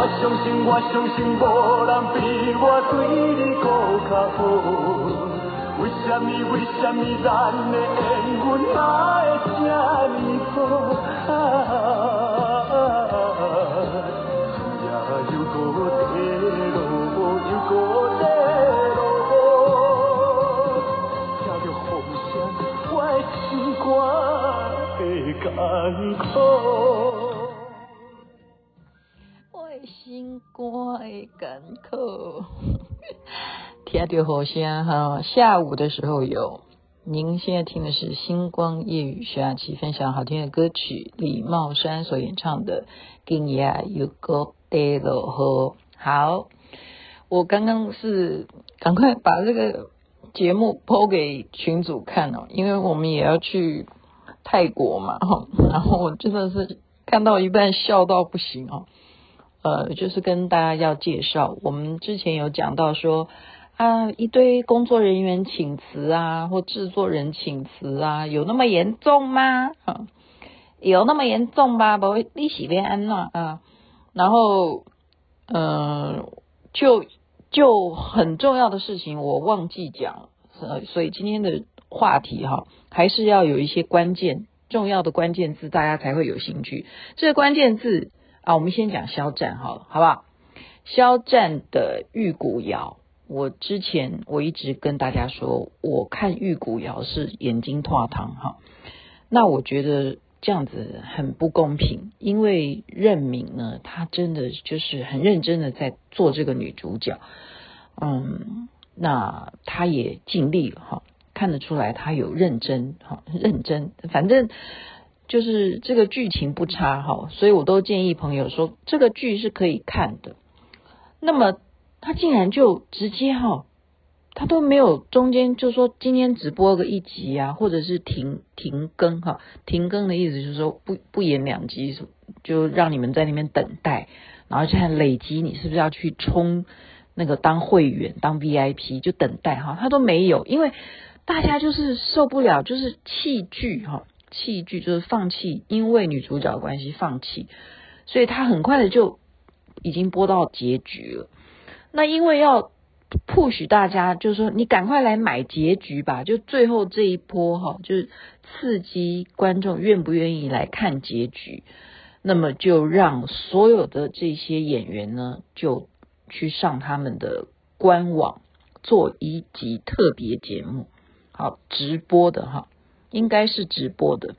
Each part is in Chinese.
我相信，我相信，无人比我对你搁较好。为什么，为什么咱的缘分还会这么苦？夜又搁低落，又搁低落，听着风声，我的心肝会艰苦。心肝会艰苦，听到好声哈。下午的时候有，您现在听的是星光夜雨徐雅琪分享好听的歌曲，李茂山所演唱的《今夜又搁低落》。好，我刚刚是赶快把这个节目 PO 给群主看哦，因为我们也要去泰国嘛哈。然后我真的是看到一半笑到不行哦。呃，就是跟大家要介绍，我们之前有讲到说啊，一堆工作人员请辞啊，或制作人请辞啊，有那么严重吗？啊，有那么严重吧？不会利息变安娜啊。然后，嗯、呃，就就很重要的事情我忘记讲，呃，所以今天的话题哈，还是要有一些关键重要的关键字，大家才会有兴趣。这个关键字。啊，我们先讲肖战好了，好不好？肖战的《玉骨遥》，我之前我一直跟大家说，我看《玉骨遥》是眼睛脱糖哈。那我觉得这样子很不公平，因为任敏呢，她真的就是很认真的在做这个女主角，嗯，那她也尽力了哈，看得出来她有认真哈，认真，反正。就是这个剧情不差哈，所以我都建议朋友说这个剧是可以看的。那么他竟然就直接哈，他都没有中间就说今天只播个一集啊，或者是停停更哈，停更的意思就是说不不演两集，就让你们在那边等待，然后现在累积你是不是要去充那个当会员当 VIP 就等待哈，他都没有，因为大家就是受不了，就是弃剧哈。弃剧就是放弃，因为女主角关系放弃，所以他很快的就已经播到结局了。那因为要 push 大家，就是说你赶快来买结局吧，就最后这一波哈，就是刺激观众愿不愿意来看结局。那么就让所有的这些演员呢，就去上他们的官网做一集特别节目，好直播的哈。应该是直播的，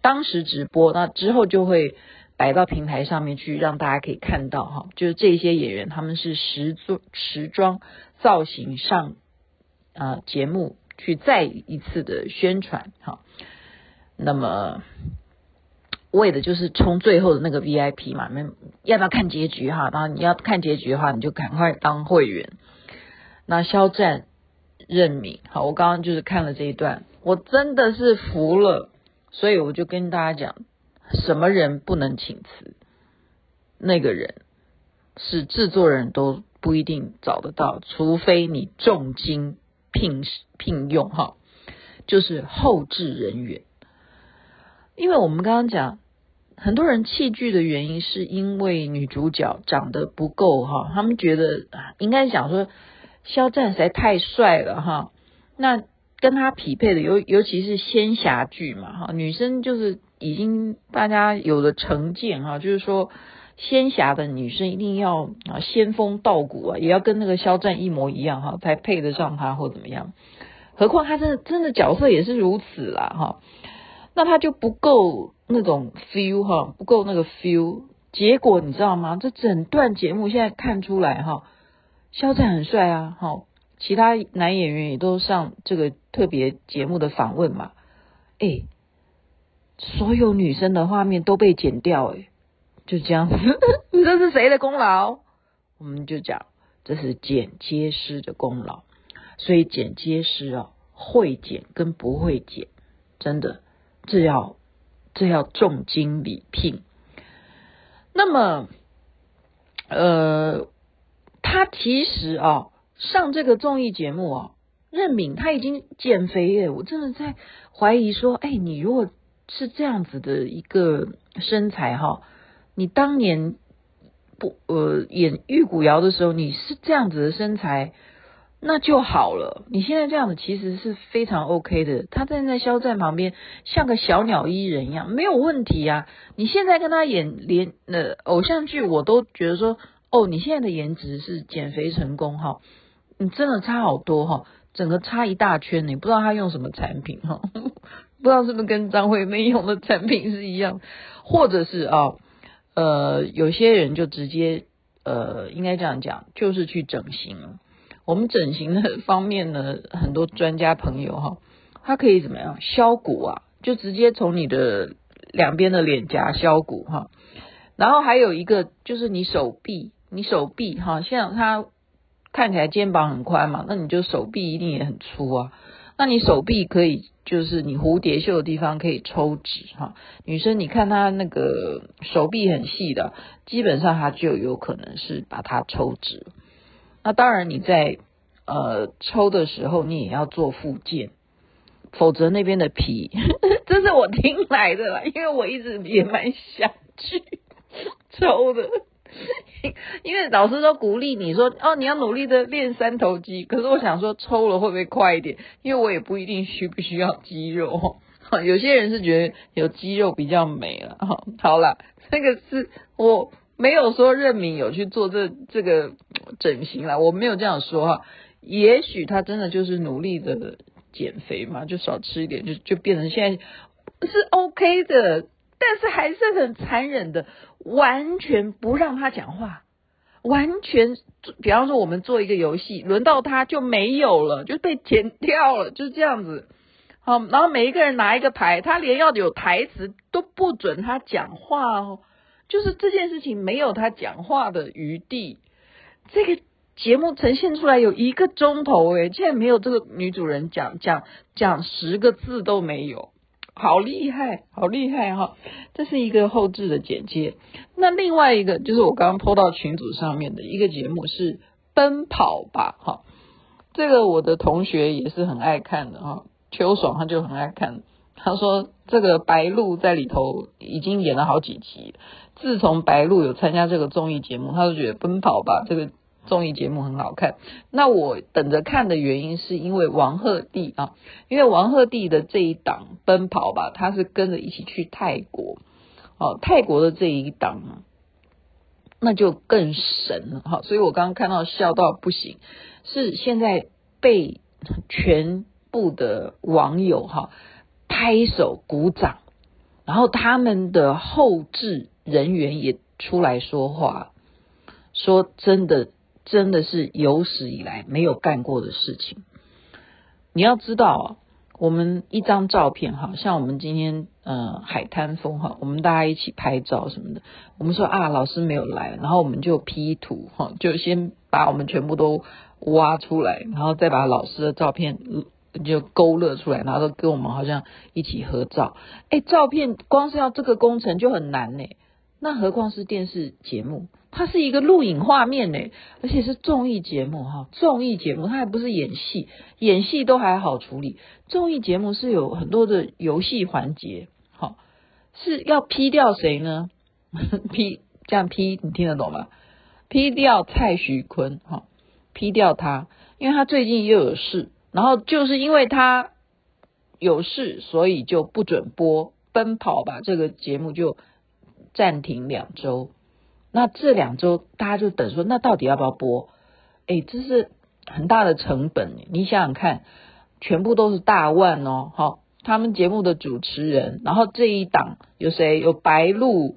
当时直播，那之后就会摆到平台上面去，让大家可以看到哈，就是这些演员他们是时装时装造型上啊节目去再一次的宣传哈，那么为的就是冲最后的那个 VIP 嘛，那要不要看结局哈？然后你要看结局的话，你就赶快当会员。那肖战任敏，好，我刚刚就是看了这一段。我真的是服了，所以我就跟大家讲，什么人不能请辞？那个人是制作人都不一定找得到，除非你重金聘聘用哈，就是后置人员。因为我们刚刚讲，很多人弃剧的原因是因为女主角长得不够哈，他们觉得应该讲说肖战实在太帅了哈，那。跟他匹配的尤尤其是仙侠剧嘛哈，女生就是已经大家有了成见哈，就是说仙侠的女生一定要啊仙风道骨啊，也要跟那个肖战一模一样哈，才配得上他或怎么样。何况他真的真的角色也是如此啦哈，那他就不够那种 feel 哈，不够那个 feel。结果你知道吗？这整段节目现在看出来哈，肖战很帅啊哈。其他男演员也都上这个特别节目的访问嘛？哎，所有女生的画面都被剪掉，哎，就这样子，这是谁的功劳？我们就讲这是剪接师的功劳。所以剪接师啊，会剪跟不会剪，真的这要这要重金礼聘。那么，呃，他其实啊，上这个综艺节目啊，任敏他已经减肥耶，我真的在怀疑说，哎，你如果是这样子的一个身材哈，你当年不呃演玉骨遥的时候，你是这样子的身材。那就好了。你现在这样子其实是非常 OK 的。他站在肖战旁边，像个小鸟依人一样，没有问题啊。你现在跟他演连呃偶像剧，我都觉得说，哦，你现在的颜值是减肥成功哈，你真的差好多哈，整个差一大圈。你不知道他用什么产品哈，不知道是不是跟张惠妹用的产品是一样，或者是啊呃有些人就直接呃应该这样讲，就是去整形。我们整形的方面呢，很多专家朋友哈，他可以怎么样削骨啊？就直接从你的两边的脸颊削骨哈。然后还有一个就是你手臂，你手臂哈，像他看起来肩膀很宽嘛，那你就手臂一定也很粗啊。那你手臂可以就是你蝴蝶袖的地方可以抽脂哈。女生你看她那个手臂很细的，基本上她就有可能是把它抽脂。那当然，你在呃抽的时候，你也要做复健，否则那边的皮，这是我听来的啦，因为我一直也蛮想去抽的，因为老师都鼓励你说，哦，你要努力的练三头肌，可是我想说，抽了会不会快一点？因为我也不一定需不需要肌肉，有些人是觉得有肌肉比较美了，哈，好了，这个是我。没有说任敏有去做这这个整形啦，我没有这样说哈。也许他真的就是努力的减肥嘛，就少吃一点，就就变成现在是 OK 的，但是还是很残忍的，完全不让他讲话，完全，比方说我们做一个游戏，轮到他就没有了，就被剪掉了，就这样子。好，然后每一个人拿一个牌，他连要有台词都不准他讲话哦。就是这件事情没有他讲话的余地，这个节目呈现出来有一个钟头诶，竟然没有这个女主人讲讲讲十个字都没有，好厉害，好厉害哈！这是一个后置的剪接。那另外一个就是我刚刚 po 到群组上面的一个节目是《奔跑吧》哈，这个我的同学也是很爱看的哈，秋爽他就很爱看。他说：“这个白鹿在里头已经演了好几集。自从白鹿有参加这个综艺节目，他就觉得《奔跑吧》这个综艺节目很好看。那我等着看的原因是因为王鹤棣啊，因为王鹤棣的这一档《奔跑吧》，他是跟着一起去泰国。哦，泰国的这一档那就更神了哈。所以我刚刚看到笑到不行，是现在被全部的网友哈。”拍手鼓掌，然后他们的后置人员也出来说话，说真的，真的是有史以来没有干过的事情。你要知道，我们一张照片哈，像我们今天呃海滩风哈，我们大家一起拍照什么的，我们说啊老师没有来，然后我们就 P 图哈，就先把我们全部都挖出来，然后再把老师的照片。就勾勒出来，然后跟我们好像一起合照。哎，照片光是要这个工程就很难呢，那何况是电视节目？它是一个录影画面呢，而且是综艺节目哈，综艺节目它还不是演戏，演戏都还好处理，综艺节目是有很多的游戏环节，好，是要 P 掉谁呢？P 这样 P 你听得懂吗？P 掉蔡徐坤哈，P 掉他，因为他最近又有事。然后就是因为他有事，所以就不准播《奔跑吧》这个节目，就暂停两周。那这两周大家就等说，那到底要不要播？哎，这是很大的成本。你想想看，全部都是大腕哦，好，他们节目的主持人，然后这一档有谁？有白鹿，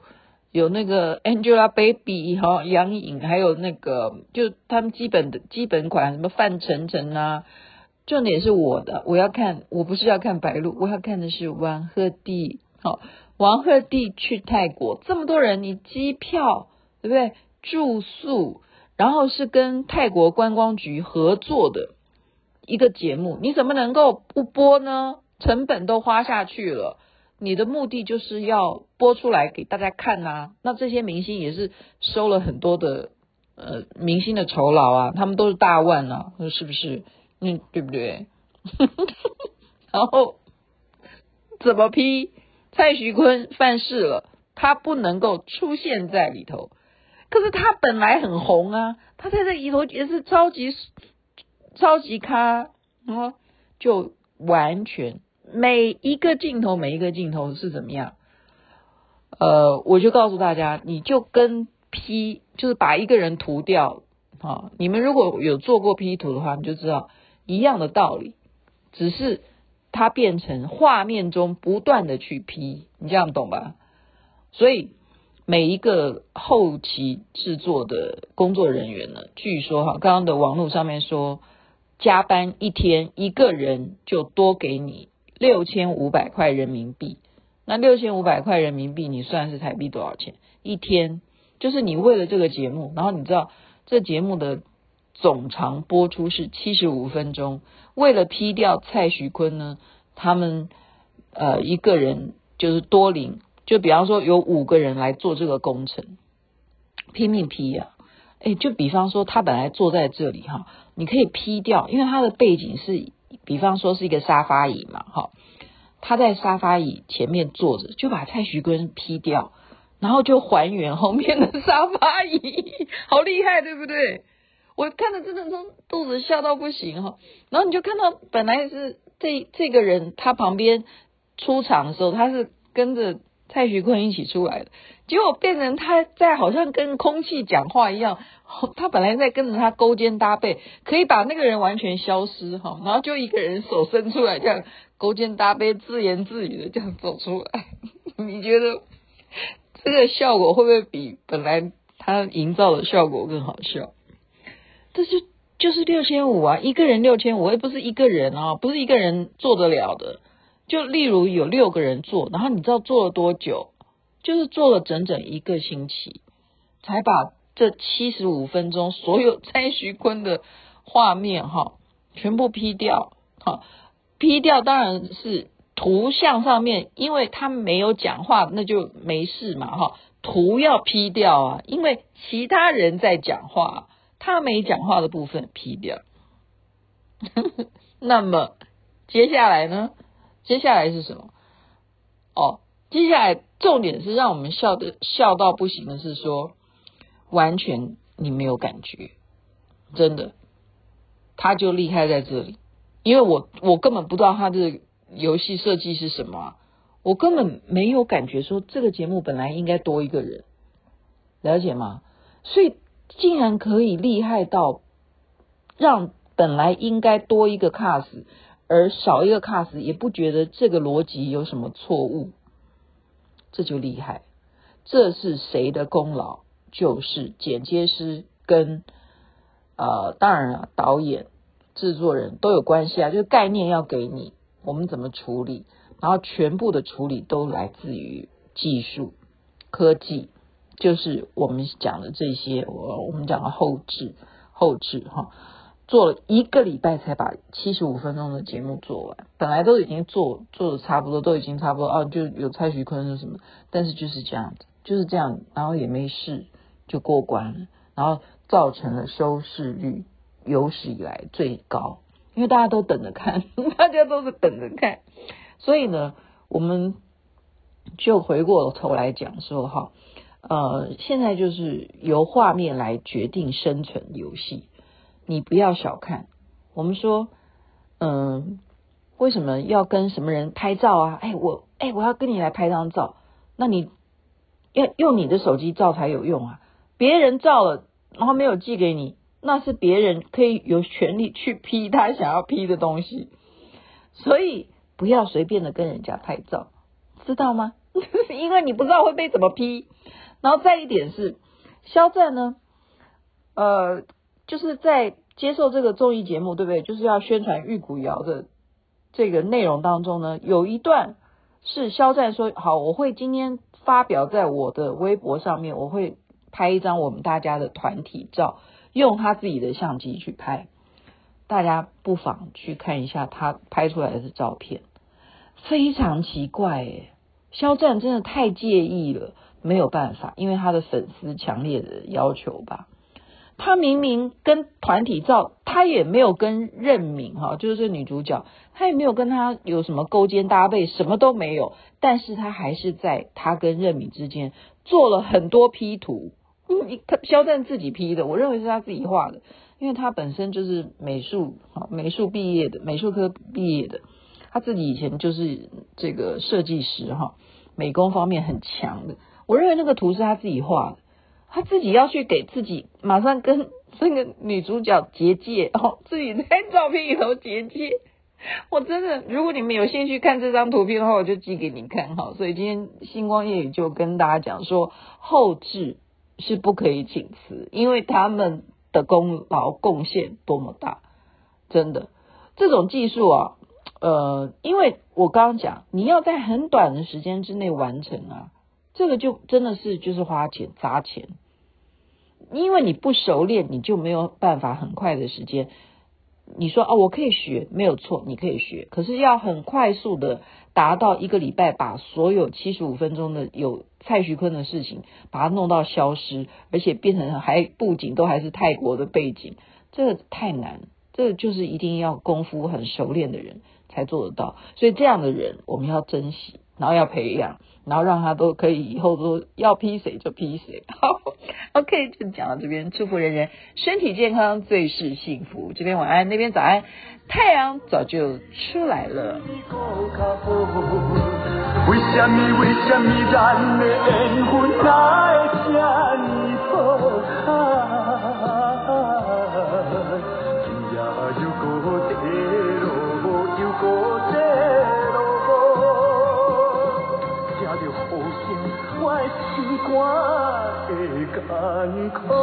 有那个 Angelababy 哈，杨颖，还有那个就他们基本的基本款，什么范丞丞啊。重点是我的，我要看，我不是要看白鹿，我要看的是王鹤棣。好，王鹤棣去泰国，这么多人，你机票对不对？住宿，然后是跟泰国观光局合作的一个节目，你怎么能够不播呢？成本都花下去了，你的目的就是要播出来给大家看呐、那这些明星也是收了很多的呃明星的酬劳啊，他们都是大腕啊，是不是？嗯，对不对？然后怎么批？蔡徐坤犯事了，他不能够出现在里头。可是他本来很红啊，他在这里头也是超级超级咖，然后，就完全每一个镜头每一个镜头是怎么样？呃，我就告诉大家，你就跟 P，就是把一个人涂掉啊。你们如果有做过 P 图的话，你就知道一样的道理，只是它变成画面中不断的去 P，你这样懂吧？所以。每一个后期制作的工作人员呢，据说哈，刚刚的网络上面说，加班一天一个人就多给你六千五百块人民币。那六千五百块人民币，你算是台币多少钱？一天就是你为了这个节目，然后你知道这节目的总长播出是七十五分钟，为了 P 掉蔡徐坤呢，他们呃一个人就是多领。就比方说有五个人来做这个工程，拼命 P 呀，哎，就比方说他本来坐在这里哈，你可以 P 掉，因为他的背景是，比方说是一个沙发椅嘛，哈，他在沙发椅前面坐着，就把蔡徐坤 P 掉，然后就还原后面的沙发椅，好厉害，对不对？我看了真的从肚子笑到不行哈，然后你就看到本来是这这个人他旁边出场的时候，他是跟着。蔡徐坤一起出来的，结果变成他在好像跟空气讲话一样。他本来在跟着他勾肩搭背，可以把那个人完全消失哈，然后就一个人手伸出来这样勾肩搭背，自言自语的这样走出来。你觉得这个效果会不会比本来他营造的效果更好笑？这是就是六千五啊，一个人六千五，又不是一个人啊，不是一个人做得了的。就例如有六个人做，然后你知道做了多久？就是做了整整一个星期，才把这七十五分钟所有 蔡徐坤的画面哈全部 P 掉。哈，P 掉当然是图像上面，因为他没有讲话，那就没事嘛哈。图要 P 掉啊，因为其他人在讲话，他没讲话的部分 P 掉。那么接下来呢？接下来是什么？哦，接下来重点是让我们笑的笑到不行的是说，完全你没有感觉，真的，他就厉害在这里，因为我我根本不知道他的游戏设计是什么，我根本没有感觉说这个节目本来应该多一个人，了解吗？所以竟然可以厉害到让本来应该多一个 cast。而少一个 cast 也不觉得这个逻辑有什么错误，这就厉害。这是谁的功劳？就是剪接师跟呃，当然了，导演、制作人都有关系啊。就是概念要给你，我们怎么处理，然后全部的处理都来自于技术、科技，就是我们讲的这些。我我们讲的后置、后置哈。做了一个礼拜才把七十五分钟的节目做完，本来都已经做做的差不多，都已经差不多啊，就有蔡徐坤是什么，但是就是这样子，就是这样，然后也没事就过关了，然后造成了收视率有史以来最高，因为大家都等着看，大家都是等着看，所以呢，我们就回过头来讲说哈，呃，现在就是由画面来决定生存游戏。你不要小看，我们说，嗯，为什么要跟什么人拍照啊？哎，我，哎，我要跟你来拍张照，那你要用你的手机照才有用啊。别人照了，然后没有寄给你，那是别人可以有权利去 P 他想要 P 的东西，所以不要随便的跟人家拍照，知道吗？因为你不知道会被怎么 P。然后再一点是，肖战呢，呃。就是在接受这个综艺节目，对不对？就是要宣传玉骨遥的这个内容当中呢，有一段是肖战说：“好，我会今天发表在我的微博上面，我会拍一张我们大家的团体照。”用他自己的相机去拍。大家不妨去看一下他拍出来的照片，非常奇怪诶，肖战真的太介意了，没有办法，因为他的粉丝强烈的要求吧。他明明跟团体照，他也没有跟任敏哈，就是这女主角，他也没有跟他有什么勾肩搭背，什么都没有，但是他还是在他跟任敏之间做了很多 P 图，嗯，他肖战自己 P 的，我认为是他自己画的。因为他本身就是美术，美术毕业的，美术科毕业的，他自己以前就是这个设计师哈，美工方面很强的。我认为那个图是他自己画的，他自己要去给自己马上跟 这个女主角结界哦，自己在照片里头结界。我真的，如果你们有兴趣看这张图片的话，我就寄给你看哈。所以今天星光夜语就跟大家讲说，后置是不可以请辞，因为他们。的功劳贡献多么大，真的，这种技术啊，呃，因为我刚刚讲，你要在很短的时间之内完成啊，这个就真的是就是花钱砸钱，因为你不熟练，你就没有办法很快的时间。你说啊，我可以学，没有错，你可以学，可是要很快速的达到一个礼拜，把所有七十五分钟的有蔡徐坤的事情，把它弄到消失，而且变成还布景都还是泰国的背景，这个太难，这就是一定要功夫很熟练的人才做得到，所以这样的人我们要珍惜。然后要培养，然后让他都可以以后都要批谁就批谁。好，OK，就讲到这边，祝福人人身体健康，最是幸福。这边晚安，那边早安，太阳早就出来了。为什么为什么咱的缘分 you